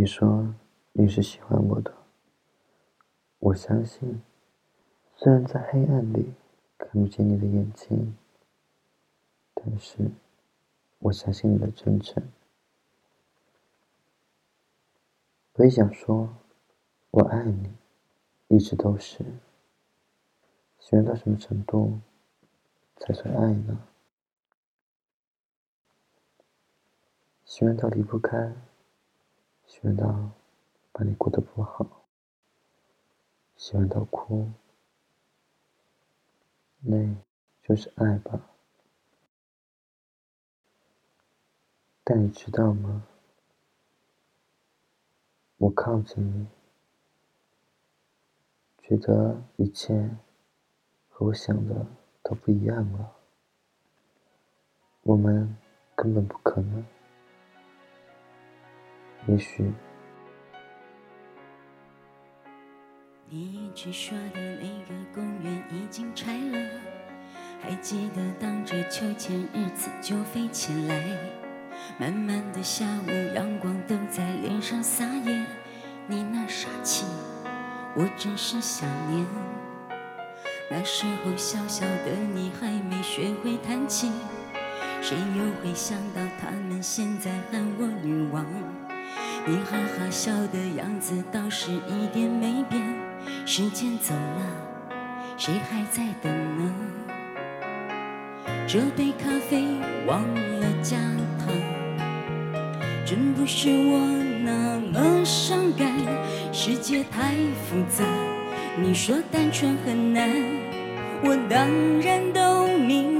你说你是喜欢我的，我相信。虽然在黑暗里看不见你的眼睛，但是我相信你的真诚。我也想说，我爱你，一直都是。喜欢到什么程度才算爱呢？喜欢到离不开，喜欢到把你过得不好，喜欢到哭。那就是爱吧，但你知道吗？我靠近你，觉得一切和我想的都不一样了。我们根本不可能。也许。你只说的那个公园已经拆了，还记得荡着秋千日子就飞起来。漫漫的下午，阳光都在脸上撒野。你那傻气，我真是想念。那时候小小的你还没学会弹琴，谁又会想到他们现在喊我女王？你哈哈笑的样子倒是一点没变。时间走了，谁还在等呢？这杯咖啡忘了加糖，真不是我那么伤感。世界太复杂，你说单纯很难，我当然都明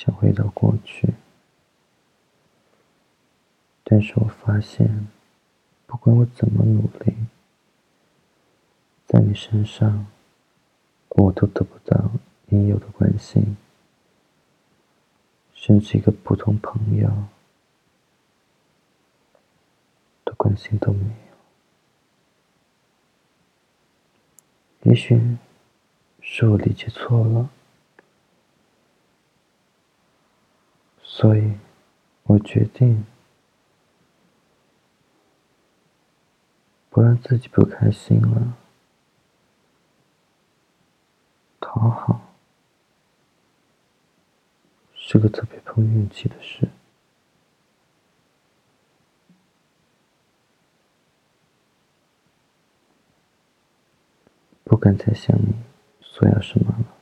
想回到过去，但是我发现，不管我怎么努力，在你身上，我都得不到应有的关心，甚至一个普通朋友的关心都没有。也许是我理解错了。所以，我决定不让自己不开心了。讨好是个特别碰运气的事。不敢再向你索要什么了。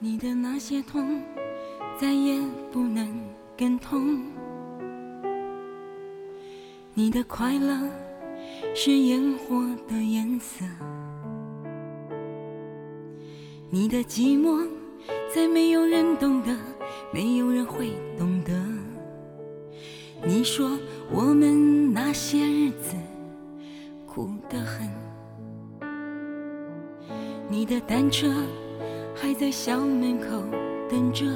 你的那些痛，再也不能更痛。你的快乐是烟火的颜色，你的寂寞再没有人懂得，没有人会懂得。你说我们那些日子苦得很，你的单车。还在校门口等着，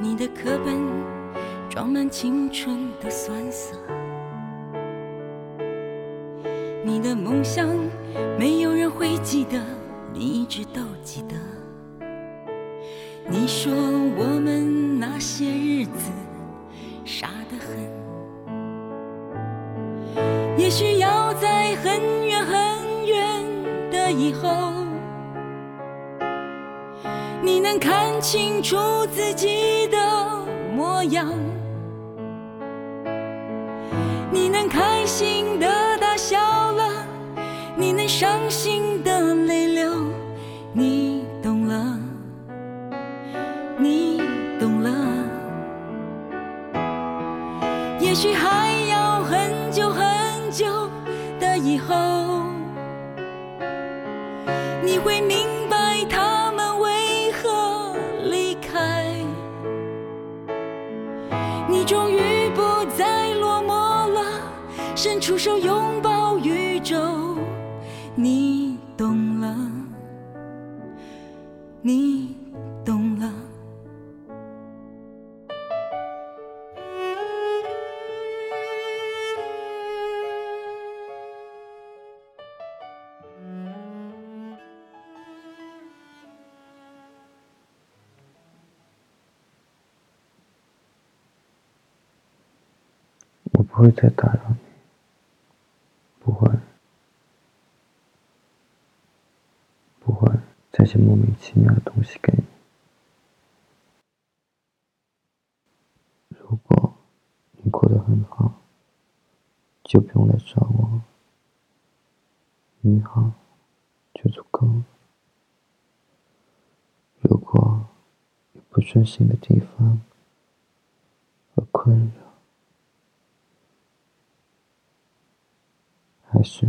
你的课本装满青春的酸涩，你的梦想没有人会记得，你一直都记得。你说我们那些日子傻得很，也许要以后你能看清楚自己的模样你能开心的大笑了你能伤心的泪你终于不再落寞了，伸出手拥抱宇宙。你懂了。你。不会再打扰你，不会，不会再写莫名其妙的东西给你。如果你过得很好，就不用来找我。你好，就足够。如果有不顺心的地方和困扰，是。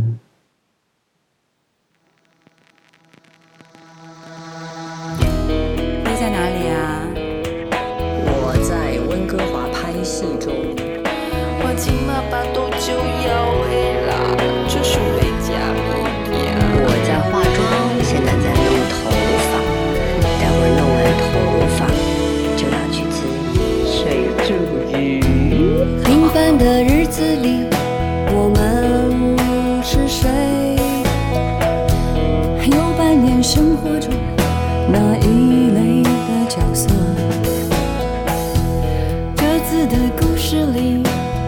里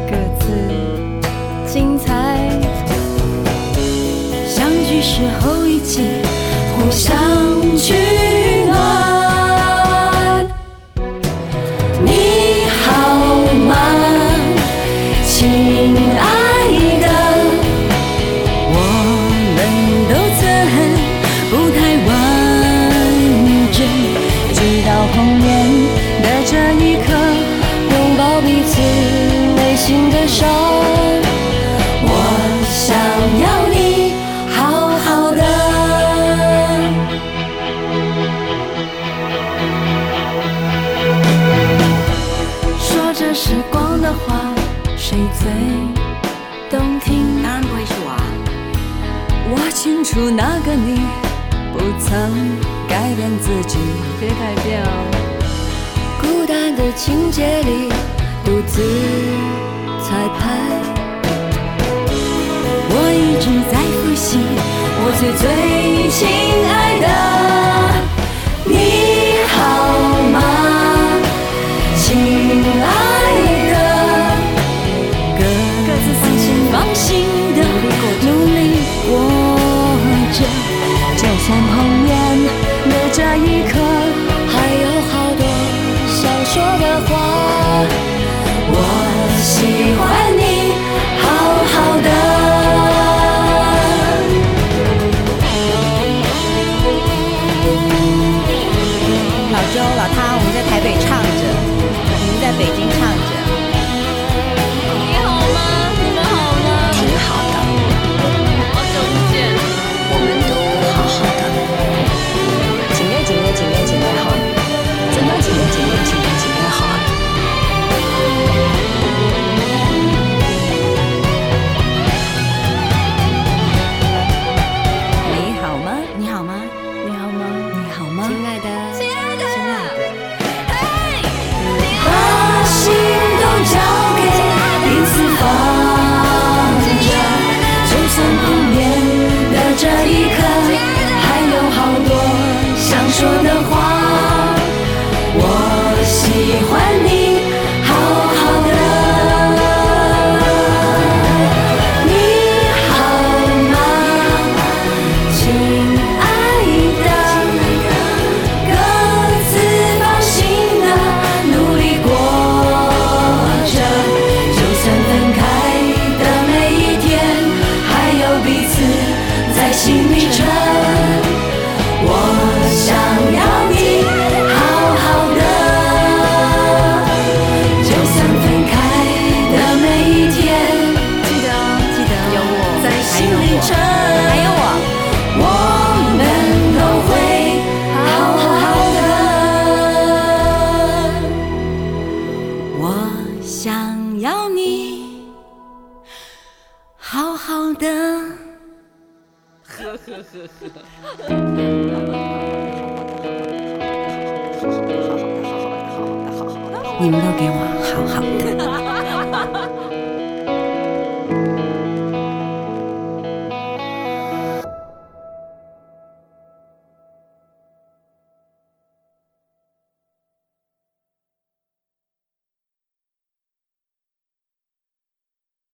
各自精彩相聚时候一起唯那个你不曾改变自己。别改变孤单的情节里独自彩排我一直在复习我最最你们都给我好好的。